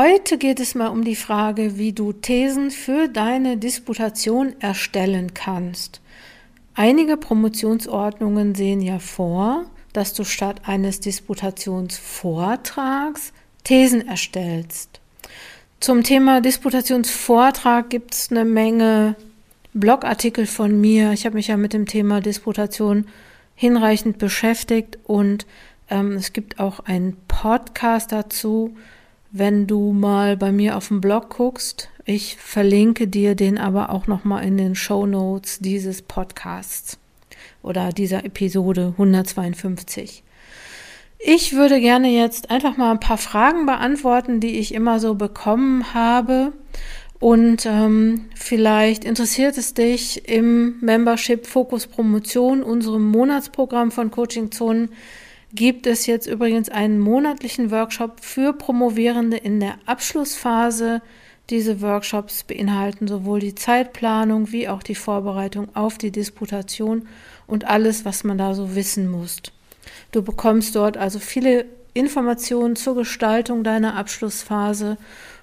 Heute geht es mal um die Frage, wie du Thesen für deine Disputation erstellen kannst. Einige Promotionsordnungen sehen ja vor, dass du statt eines Disputationsvortrags Thesen erstellst. Zum Thema Disputationsvortrag gibt es eine Menge Blogartikel von mir. Ich habe mich ja mit dem Thema Disputation hinreichend beschäftigt und ähm, es gibt auch einen Podcast dazu, wenn du mal bei mir auf dem Blog guckst. Ich verlinke dir den aber auch nochmal in den Show Notes dieses Podcasts oder dieser Episode 152. Ich würde gerne jetzt einfach mal ein paar Fragen beantworten, die ich immer so bekommen habe. Und ähm, vielleicht interessiert es dich im Membership Fokus Promotion, unserem Monatsprogramm von Coaching Zonen, gibt es jetzt übrigens einen monatlichen Workshop für Promovierende in der Abschlussphase. Diese Workshops beinhalten sowohl die Zeitplanung wie auch die Vorbereitung auf die Disputation und alles, was man da so wissen muss. Du bekommst dort also viele Informationen zur Gestaltung deiner Abschlussphase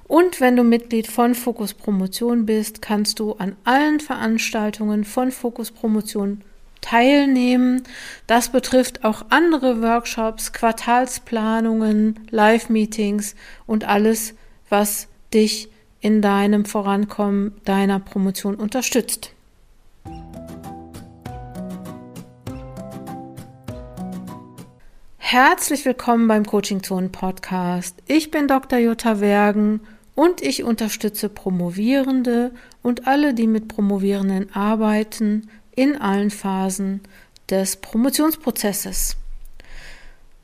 und wenn du Mitglied von Fokus Promotion bist, kannst du an allen Veranstaltungen von Fokus Promotion teilnehmen. Das betrifft auch andere Workshops, Quartalsplanungen, Live-Meetings und alles, was dich in deinem Vorankommen deiner Promotion unterstützt. Herzlich willkommen beim Coaching Zone Podcast. Ich bin Dr. Jutta Wergen und ich unterstütze Promovierende und alle, die mit Promovierenden arbeiten, in allen Phasen des Promotionsprozesses.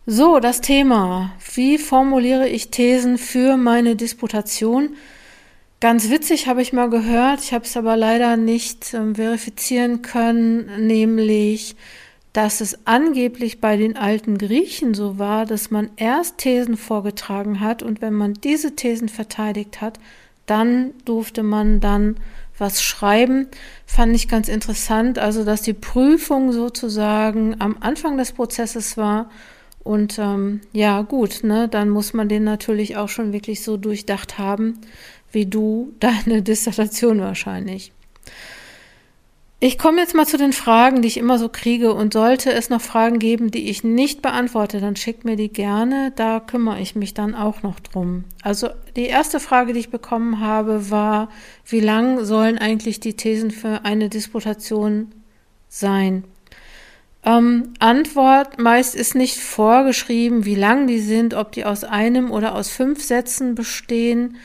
So, das Thema. Wie formuliere ich Thesen für meine Disputation? Ganz witzig habe ich mal gehört, ich habe es aber leider nicht äh, verifizieren können, nämlich, dass es angeblich bei den alten Griechen so war, dass man erst Thesen vorgetragen hat und wenn man diese Thesen verteidigt hat, dann durfte man dann was schreiben, fand ich ganz interessant. Also, dass die Prüfung sozusagen am Anfang des Prozesses war. Und ähm, ja, gut, ne, dann muss man den natürlich auch schon wirklich so durchdacht haben, wie du deine Dissertation wahrscheinlich. Ich komme jetzt mal zu den Fragen, die ich immer so kriege. Und sollte es noch Fragen geben, die ich nicht beantworte, dann schickt mir die gerne. Da kümmere ich mich dann auch noch drum. Also die erste Frage, die ich bekommen habe, war, wie lang sollen eigentlich die Thesen für eine Disputation sein? Ähm, Antwort, meist ist nicht vorgeschrieben, wie lang die sind, ob die aus einem oder aus fünf Sätzen bestehen.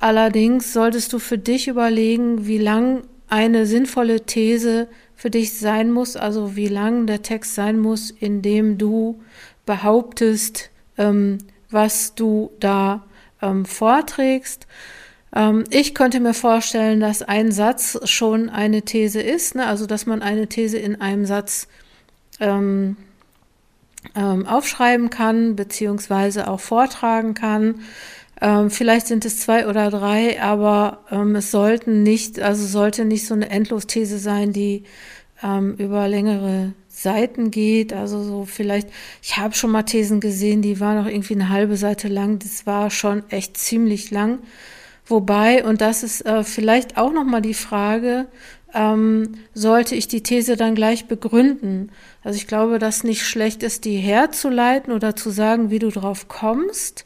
Allerdings solltest du für dich überlegen, wie lang eine sinnvolle These für dich sein muss, also wie lang der Text sein muss, in dem du behauptest, ähm, was du da ähm, vorträgst. Ähm, ich könnte mir vorstellen, dass ein Satz schon eine These ist, ne? also dass man eine These in einem Satz ähm, ähm, aufschreiben kann, beziehungsweise auch vortragen kann. Ähm, vielleicht sind es zwei oder drei, aber ähm, es sollten nicht, also sollte nicht so eine Endlosthese sein, die ähm, über längere Seiten geht. Also so vielleicht, ich habe schon mal Thesen gesehen, die waren noch irgendwie eine halbe Seite lang. Das war schon echt ziemlich lang. Wobei, und das ist äh, vielleicht auch nochmal die Frage, ähm, sollte ich die These dann gleich begründen? Also ich glaube, dass nicht schlecht ist, die herzuleiten oder zu sagen, wie du drauf kommst.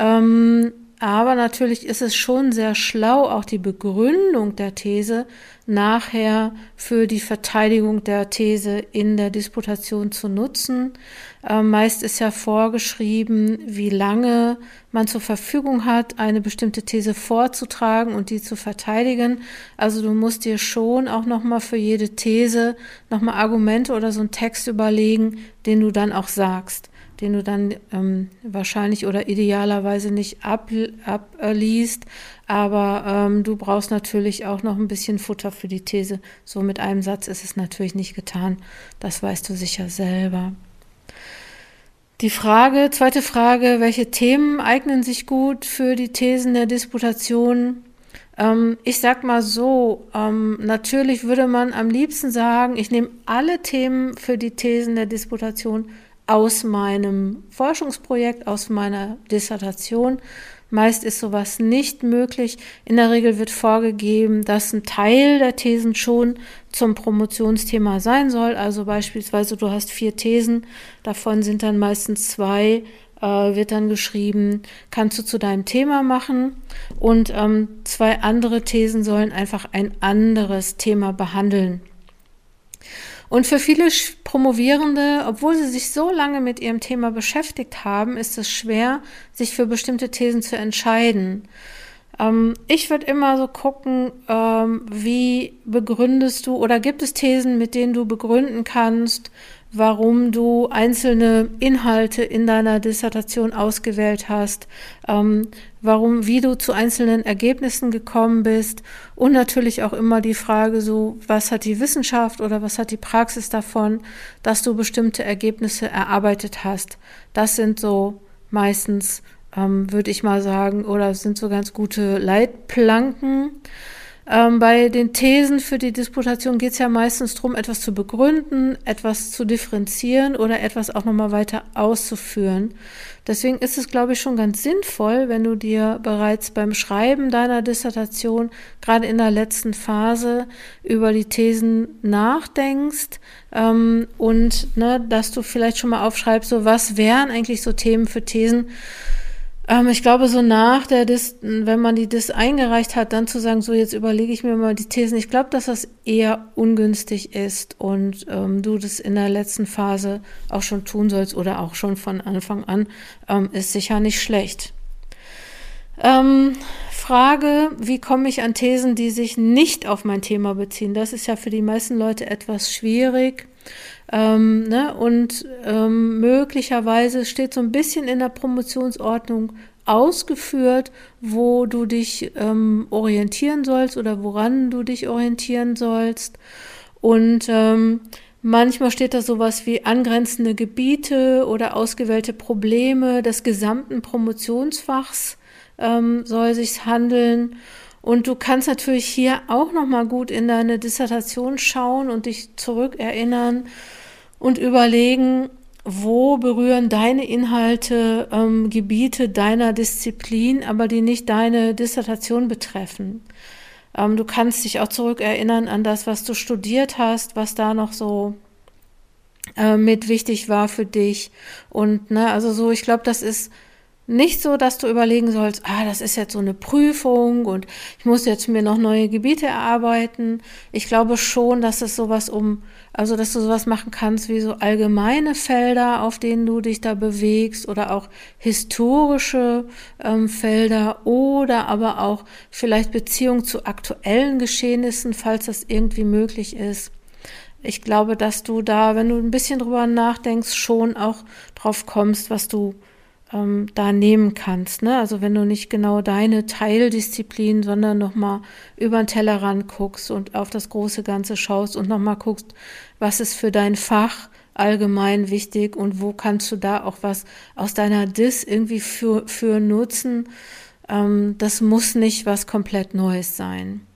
Ähm, aber natürlich ist es schon sehr schlau, auch die Begründung der These nachher für die Verteidigung der These in der Disputation zu nutzen. Ähm, meist ist ja vorgeschrieben, wie lange man zur Verfügung hat, eine bestimmte These vorzutragen und die zu verteidigen. Also du musst dir schon auch nochmal für jede These nochmal Argumente oder so einen Text überlegen, den du dann auch sagst den du dann ähm, wahrscheinlich oder idealerweise nicht abliest, ab, aber ähm, du brauchst natürlich auch noch ein bisschen Futter für die These. So mit einem Satz ist es natürlich nicht getan. Das weißt du sicher selber. Die Frage, zweite Frage, welche Themen eignen sich gut für die Thesen der Disputation? Ähm, ich sag mal so, ähm, natürlich würde man am liebsten sagen, ich nehme alle Themen für die Thesen der Disputation aus meinem Forschungsprojekt, aus meiner Dissertation. Meist ist sowas nicht möglich. In der Regel wird vorgegeben, dass ein Teil der Thesen schon zum Promotionsthema sein soll. Also beispielsweise du hast vier Thesen, davon sind dann meistens zwei äh, wird dann geschrieben, kannst du zu deinem Thema machen. Und ähm, zwei andere Thesen sollen einfach ein anderes Thema behandeln. Und für viele Promovierende, obwohl sie sich so lange mit ihrem Thema beschäftigt haben, ist es schwer, sich für bestimmte Thesen zu entscheiden. Ähm, ich würde immer so gucken, ähm, wie begründest du oder gibt es Thesen, mit denen du begründen kannst, warum du einzelne Inhalte in deiner Dissertation ausgewählt hast, ähm, warum, wie du zu einzelnen Ergebnissen gekommen bist und natürlich auch immer die Frage so, was hat die Wissenschaft oder was hat die Praxis davon, dass du bestimmte Ergebnisse erarbeitet hast. Das sind so meistens, ähm, würde ich mal sagen, oder sind so ganz gute Leitplanken. Ähm, bei den Thesen für die Disputation geht es ja meistens darum, etwas zu begründen, etwas zu differenzieren oder etwas auch nochmal weiter auszuführen. Deswegen ist es, glaube ich, schon ganz sinnvoll, wenn du dir bereits beim Schreiben deiner Dissertation, gerade in der letzten Phase, über die Thesen nachdenkst ähm, und ne, dass du vielleicht schon mal aufschreibst, so was wären eigentlich so Themen für Thesen, ähm, ich glaube, so nach der Dis, wenn man die Dis eingereicht hat, dann zu sagen, so jetzt überlege ich mir mal die Thesen. Ich glaube, dass das eher ungünstig ist und ähm, du das in der letzten Phase auch schon tun sollst oder auch schon von Anfang an, ähm, ist sicher nicht schlecht. Ähm, Frage, wie komme ich an Thesen, die sich nicht auf mein Thema beziehen? Das ist ja für die meisten Leute etwas schwierig. Ähm, ne? Und ähm, möglicherweise steht so ein bisschen in der Promotionsordnung ausgeführt, wo du dich ähm, orientieren sollst oder woran du dich orientieren sollst. Und ähm, manchmal steht da sowas wie angrenzende Gebiete oder ausgewählte Probleme des gesamten Promotionsfachs ähm, soll sich handeln. Und du kannst natürlich hier auch noch mal gut in deine Dissertation schauen und dich zurückerinnern und überlegen, wo berühren deine Inhalte ähm, Gebiete deiner Disziplin, aber die nicht deine Dissertation betreffen. Ähm, du kannst dich auch zurückerinnern an das, was du studiert hast, was da noch so äh, mit wichtig war für dich. Und ne, also so, ich glaube, das ist nicht so, dass du überlegen sollst, ah, das ist jetzt so eine Prüfung und ich muss jetzt mir noch neue Gebiete erarbeiten. Ich glaube schon, dass es sowas um, also dass du sowas machen kannst wie so allgemeine Felder, auf denen du dich da bewegst oder auch historische ähm, Felder oder aber auch vielleicht Beziehung zu aktuellen Geschehnissen, falls das irgendwie möglich ist. Ich glaube, dass du da, wenn du ein bisschen drüber nachdenkst, schon auch drauf kommst, was du ähm, da nehmen kannst. Ne? Also wenn du nicht genau deine Teildisziplin, sondern nochmal über den Tellerrand guckst und auf das große Ganze schaust und nochmal guckst, was ist für dein Fach allgemein wichtig und wo kannst du da auch was aus deiner Dis irgendwie für, für nutzen. Ähm, das muss nicht was komplett Neues sein.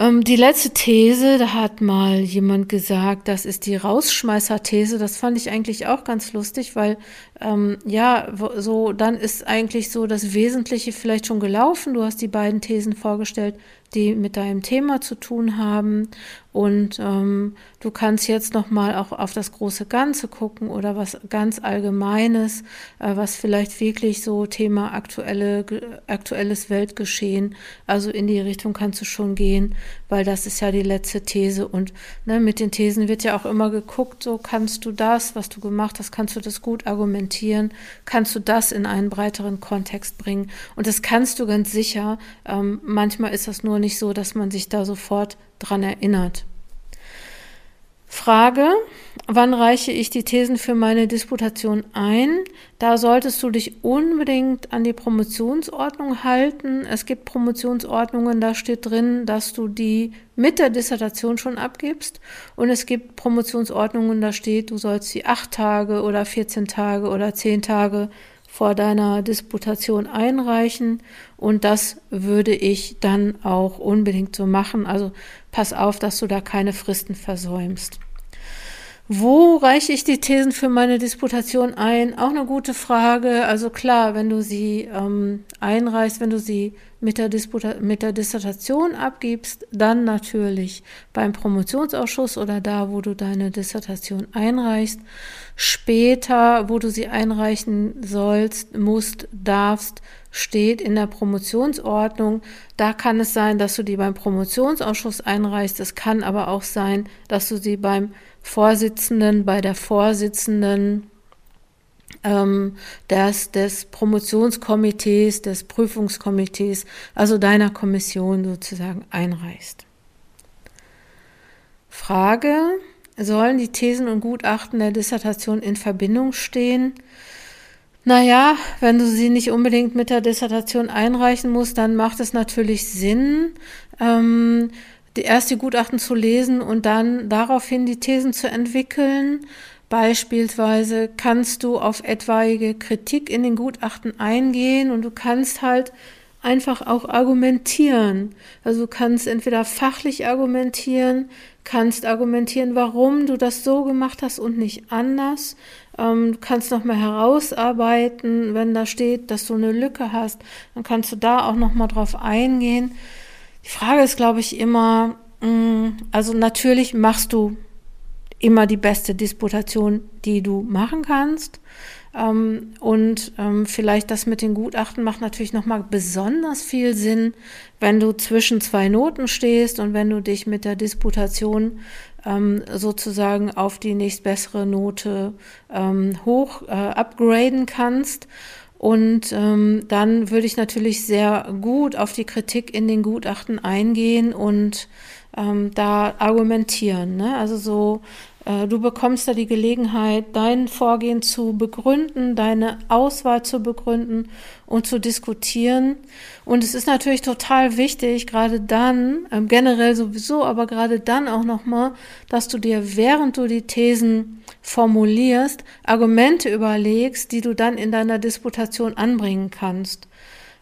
Ähm, die letzte These, da hat mal jemand gesagt, das ist die Rausschmeißer-These. Das fand ich eigentlich auch ganz lustig, weil ähm, ja, so dann ist eigentlich so das Wesentliche vielleicht schon gelaufen. Du hast die beiden Thesen vorgestellt, die mit deinem Thema zu tun haben. Und ähm, du kannst jetzt nochmal auch auf das große Ganze gucken oder was ganz Allgemeines, äh, was vielleicht wirklich so Thema aktuelle, aktuelles Weltgeschehen, also in die Richtung kannst du schon gehen, weil das ist ja die letzte These. Und ne, mit den Thesen wird ja auch immer geguckt, so kannst du das, was du gemacht hast, kannst du das gut argumentieren, kannst du das in einen breiteren Kontext bringen. Und das kannst du ganz sicher. Ähm, manchmal ist das nur nicht so, dass man sich da sofort dran erinnert. Frage, wann reiche ich die Thesen für meine Disputation ein? Da solltest du dich unbedingt an die Promotionsordnung halten. Es gibt Promotionsordnungen, da steht drin, dass du die mit der Dissertation schon abgibst. Und es gibt Promotionsordnungen, da steht, du sollst sie acht Tage oder 14 Tage oder zehn Tage vor deiner Disputation einreichen. Und das würde ich dann auch unbedingt so machen. Also pass auf, dass du da keine Fristen versäumst. Wo reiche ich die Thesen für meine Disputation ein? Auch eine gute Frage. Also klar, wenn du sie ähm, einreichst, wenn du sie mit der, mit der Dissertation abgibst, dann natürlich beim Promotionsausschuss oder da, wo du deine Dissertation einreichst. Später, wo du sie einreichen sollst, musst, darfst, steht in der Promotionsordnung. Da kann es sein, dass du die beim Promotionsausschuss einreichst. Es kann aber auch sein, dass du sie beim Vorsitzenden, bei der Vorsitzenden ähm, des, des Promotionskomitees, des Prüfungskomitees, also deiner Kommission sozusagen einreichst. Frage, sollen die Thesen und Gutachten der Dissertation in Verbindung stehen? Naja, wenn du sie nicht unbedingt mit der Dissertation einreichen musst, dann macht es natürlich Sinn, ähm, die erste Gutachten zu lesen und dann daraufhin die Thesen zu entwickeln. Beispielsweise kannst du auf etwaige Kritik in den Gutachten eingehen und du kannst halt einfach auch argumentieren. Also du kannst entweder fachlich argumentieren, kannst argumentieren, warum du das so gemacht hast und nicht anders. Ähm, du kannst nochmal herausarbeiten, wenn da steht, dass du eine Lücke hast, dann kannst du da auch nochmal drauf eingehen. Die Frage ist, glaube ich, immer, mm, also natürlich machst du immer die beste Disputation, die du machen kannst. Ähm, und ähm, vielleicht das mit den Gutachten macht natürlich nochmal besonders viel Sinn, wenn du zwischen zwei Noten stehst und wenn du dich mit der Disputation ähm, sozusagen auf die nächstbessere Note hoch äh, upgraden kannst. Und ähm, dann würde ich natürlich sehr gut auf die Kritik in den Gutachten eingehen und ähm, da argumentieren. Ne? Also so, äh, du bekommst da die Gelegenheit, dein Vorgehen zu begründen, deine Auswahl zu begründen und zu diskutieren. Und es ist natürlich total wichtig, gerade dann, ähm, generell sowieso, aber gerade dann auch nochmal, dass du dir, während du die Thesen formulierst, Argumente überlegst, die du dann in deiner Disputation anbringen kannst.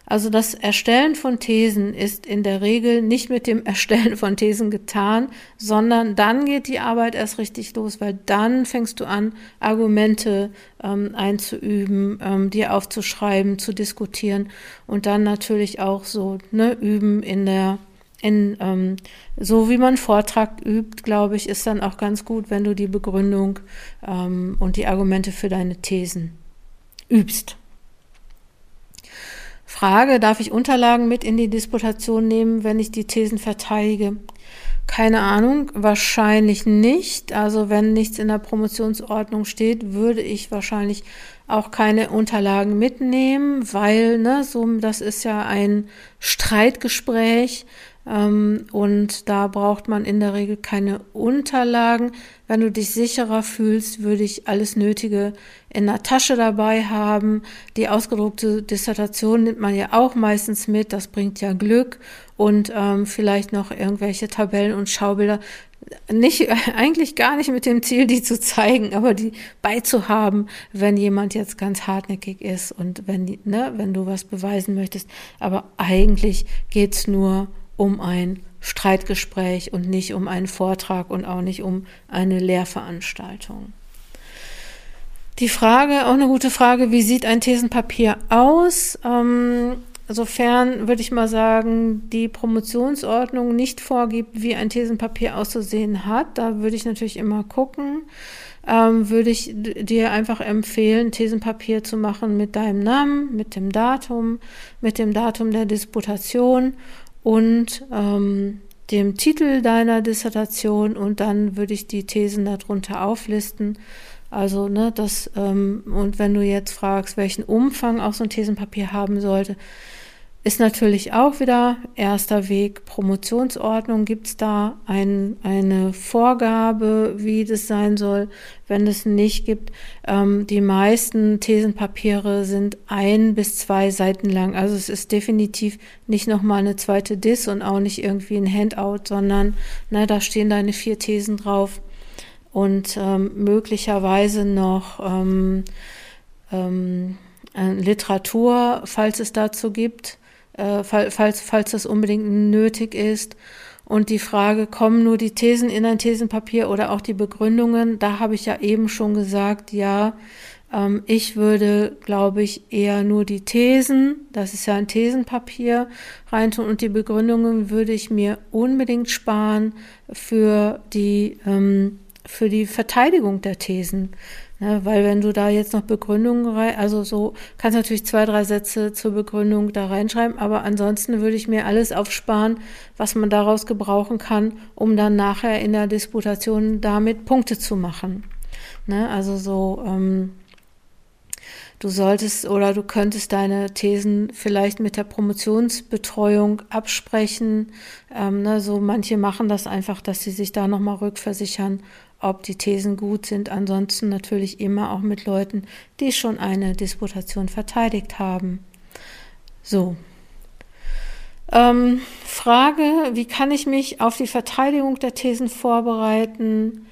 Also das Erstellen von Thesen ist in der Regel nicht mit dem Erstellen von Thesen getan, sondern dann geht die Arbeit erst richtig los, weil dann fängst du an, Argumente ähm, einzuüben, ähm, dir aufzuschreiben, zu diskutieren und dann natürlich auch so ne, üben in der in, ähm, so wie man Vortrag übt, glaube ich, ist dann auch ganz gut, wenn du die Begründung ähm, und die Argumente für deine Thesen übst. Frage, darf ich Unterlagen mit in die Disputation nehmen, wenn ich die Thesen verteidige? Keine Ahnung, wahrscheinlich nicht. Also wenn nichts in der Promotionsordnung steht, würde ich wahrscheinlich auch keine Unterlagen mitnehmen, weil ne, so das ist ja ein Streitgespräch. Ähm, und da braucht man in der Regel keine Unterlagen. Wenn du dich sicherer fühlst, würde ich alles Nötige in der Tasche dabei haben. Die ausgedruckte Dissertation nimmt man ja auch meistens mit. Das bringt ja Glück und ähm, vielleicht noch irgendwelche Tabellen und Schaubilder. Nicht, eigentlich gar nicht mit dem Ziel, die zu zeigen, aber die beizuhaben, wenn jemand jetzt ganz hartnäckig ist und wenn, ne, wenn du was beweisen möchtest. Aber eigentlich geht's nur um ein Streitgespräch und nicht um einen Vortrag und auch nicht um eine Lehrveranstaltung. Die Frage, auch eine gute Frage, wie sieht ein Thesenpapier aus? Ähm, sofern würde ich mal sagen, die Promotionsordnung nicht vorgibt, wie ein Thesenpapier auszusehen hat, da würde ich natürlich immer gucken. Ähm, würde ich dir einfach empfehlen, Thesenpapier zu machen mit deinem Namen, mit dem Datum, mit dem Datum der Disputation und ähm, dem Titel deiner Dissertation und dann würde ich die Thesen darunter auflisten. Also, ne, das, ähm, und wenn du jetzt fragst, welchen Umfang auch so ein Thesenpapier haben sollte, ist natürlich auch wieder erster Weg Promotionsordnung. Gibt es da ein, eine Vorgabe, wie das sein soll? Wenn es nicht gibt, ähm, die meisten Thesenpapiere sind ein bis zwei Seiten lang. Also es ist definitiv nicht nochmal eine zweite Dis und auch nicht irgendwie ein Handout, sondern ne, da stehen deine vier Thesen drauf und ähm, möglicherweise noch ähm, ähm, Literatur, falls es dazu gibt äh, falls, falls das unbedingt nötig ist. Und die Frage, kommen nur die Thesen in ein Thesenpapier oder auch die Begründungen? Da habe ich ja eben schon gesagt, ja, ähm, ich würde, glaube ich, eher nur die Thesen, das ist ja ein Thesenpapier, reintun und die Begründungen würde ich mir unbedingt sparen für die, ähm, für die Verteidigung der Thesen. Ne, weil wenn du da jetzt noch Begründungen rein, also so, kannst natürlich zwei, drei Sätze zur Begründung da reinschreiben, aber ansonsten würde ich mir alles aufsparen, was man daraus gebrauchen kann, um dann nachher in der Disputation damit Punkte zu machen. Ne, also so, ähm, Du solltest oder du könntest deine Thesen vielleicht mit der Promotionsbetreuung absprechen. Ähm, ne, so manche machen das einfach, dass sie sich da nochmal rückversichern, ob die Thesen gut sind. Ansonsten natürlich immer auch mit Leuten, die schon eine Disputation verteidigt haben. So. Ähm, Frage, wie kann ich mich auf die Verteidigung der Thesen vorbereiten?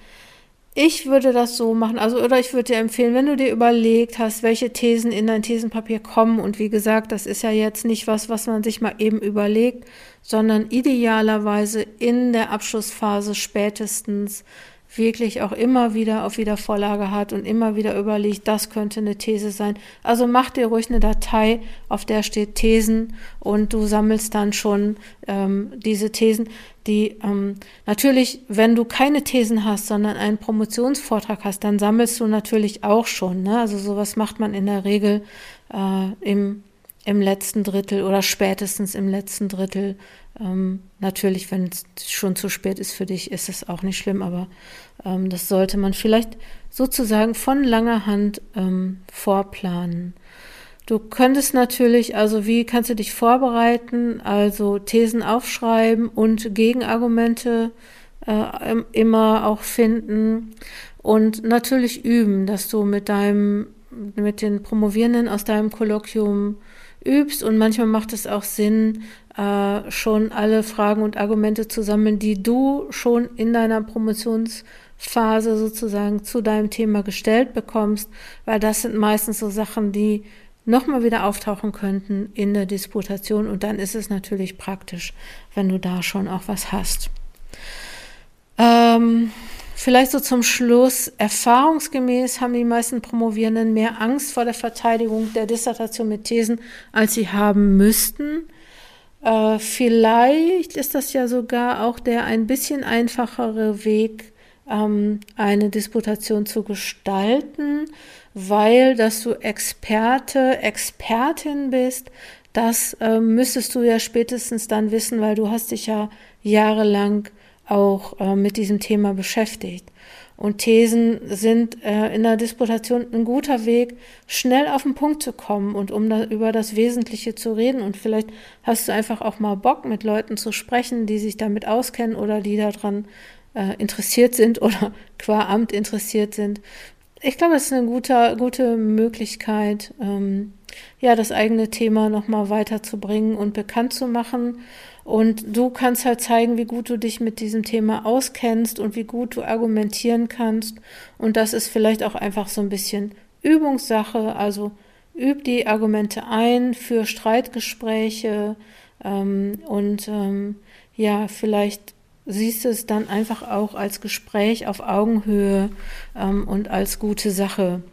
Ich würde das so machen, also oder ich würde dir empfehlen, wenn du dir überlegt hast, welche Thesen in dein Thesenpapier kommen und wie gesagt, das ist ja jetzt nicht was, was man sich mal eben überlegt, sondern idealerweise in der Abschlussphase spätestens wirklich auch immer wieder auf Wiedervorlage hat und immer wieder überlegt, das könnte eine These sein. Also mach dir ruhig eine Datei, auf der steht Thesen und du sammelst dann schon ähm, diese Thesen, die ähm, natürlich, wenn du keine Thesen hast, sondern einen Promotionsvortrag hast, dann sammelst du natürlich auch schon. Ne? Also sowas macht man in der Regel äh, im im letzten Drittel oder spätestens im letzten Drittel. Ähm, natürlich, wenn es schon zu spät ist für dich, ist es auch nicht schlimm, aber ähm, das sollte man vielleicht sozusagen von langer Hand ähm, vorplanen. Du könntest natürlich, also wie kannst du dich vorbereiten? Also Thesen aufschreiben und Gegenargumente äh, immer auch finden und natürlich üben, dass du mit deinem, mit den Promovierenden aus deinem Kolloquium übst und manchmal macht es auch Sinn, äh, schon alle Fragen und Argumente zu sammeln, die du schon in deiner Promotionsphase sozusagen zu deinem Thema gestellt bekommst, weil das sind meistens so Sachen, die nochmal wieder auftauchen könnten in der Disputation und dann ist es natürlich praktisch, wenn du da schon auch was hast. Ähm, Vielleicht so zum Schluss, erfahrungsgemäß haben die meisten Promovierenden mehr Angst vor der Verteidigung der Dissertation mit Thesen, als sie haben müssten. Äh, vielleicht ist das ja sogar auch der ein bisschen einfachere Weg, ähm, eine Disputation zu gestalten, weil dass du Experte, Expertin bist, das äh, müsstest du ja spätestens dann wissen, weil du hast dich ja jahrelang auch äh, mit diesem Thema beschäftigt. Und Thesen sind äh, in der Disputation ein guter Weg, schnell auf den Punkt zu kommen und um da, über das Wesentliche zu reden. Und vielleicht hast du einfach auch mal Bock, mit Leuten zu sprechen, die sich damit auskennen oder die daran äh, interessiert sind oder qua Amt interessiert sind. Ich glaube, das ist eine gute, gute Möglichkeit, ähm, ja, das eigene Thema nochmal weiterzubringen und bekannt zu machen. Und du kannst halt zeigen, wie gut du dich mit diesem Thema auskennst und wie gut du argumentieren kannst. Und das ist vielleicht auch einfach so ein bisschen Übungssache. Also üb die Argumente ein für Streitgespräche ähm, und ähm, ja, vielleicht siehst du es dann einfach auch als Gespräch auf Augenhöhe ähm, und als gute Sache.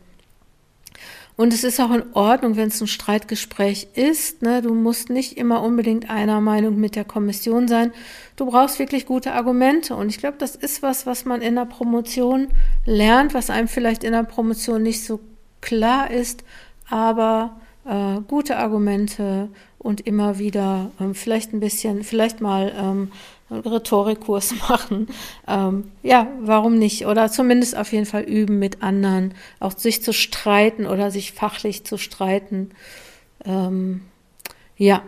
Und es ist auch in Ordnung, wenn es ein Streitgespräch ist. Ne? Du musst nicht immer unbedingt einer Meinung mit der Kommission sein. Du brauchst wirklich gute Argumente. Und ich glaube, das ist was, was man in der Promotion lernt, was einem vielleicht in der Promotion nicht so klar ist. Aber äh, gute Argumente und immer wieder ähm, vielleicht ein bisschen, vielleicht mal ähm, Rhetorikkurs machen. Ähm, ja, warum nicht? Oder zumindest auf jeden Fall üben mit anderen, auch sich zu streiten oder sich fachlich zu streiten. Ähm, ja.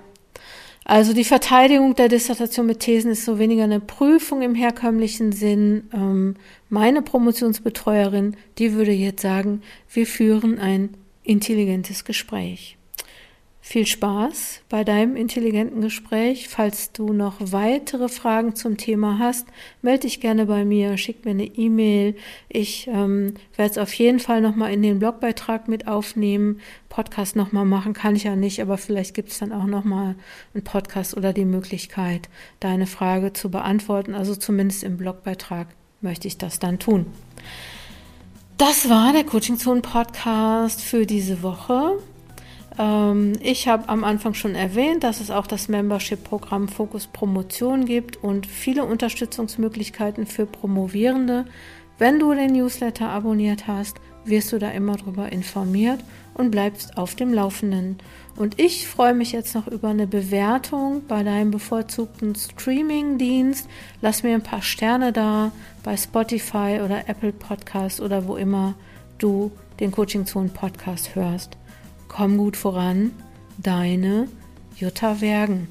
Also die Verteidigung der Dissertation mit Thesen ist so weniger eine Prüfung im herkömmlichen Sinn. Ähm, meine Promotionsbetreuerin, die würde jetzt sagen, wir führen ein intelligentes Gespräch. Viel Spaß bei deinem intelligenten Gespräch. Falls du noch weitere Fragen zum Thema hast, melde dich gerne bei mir, schick mir eine E-Mail. Ich ähm, werde es auf jeden Fall nochmal in den Blogbeitrag mit aufnehmen. Podcast nochmal machen kann ich ja nicht, aber vielleicht gibt es dann auch nochmal einen Podcast oder die Möglichkeit, deine Frage zu beantworten. Also zumindest im Blogbeitrag möchte ich das dann tun. Das war der Coaching Zone Podcast für diese Woche. Ähm, ich habe am Anfang schon erwähnt, dass es auch das Membership-Programm Fokus Promotion gibt und viele Unterstützungsmöglichkeiten für Promovierende. Wenn du den Newsletter abonniert hast, wirst du da immer darüber informiert und bleibst auf dem Laufenden. Und ich freue mich jetzt noch über eine Bewertung bei deinem bevorzugten Streaming-Dienst. Lass mir ein paar Sterne da bei Spotify oder Apple Podcast oder wo immer du den Coaching Zone Podcast hörst. Komm gut voran, deine Jutta Wergen.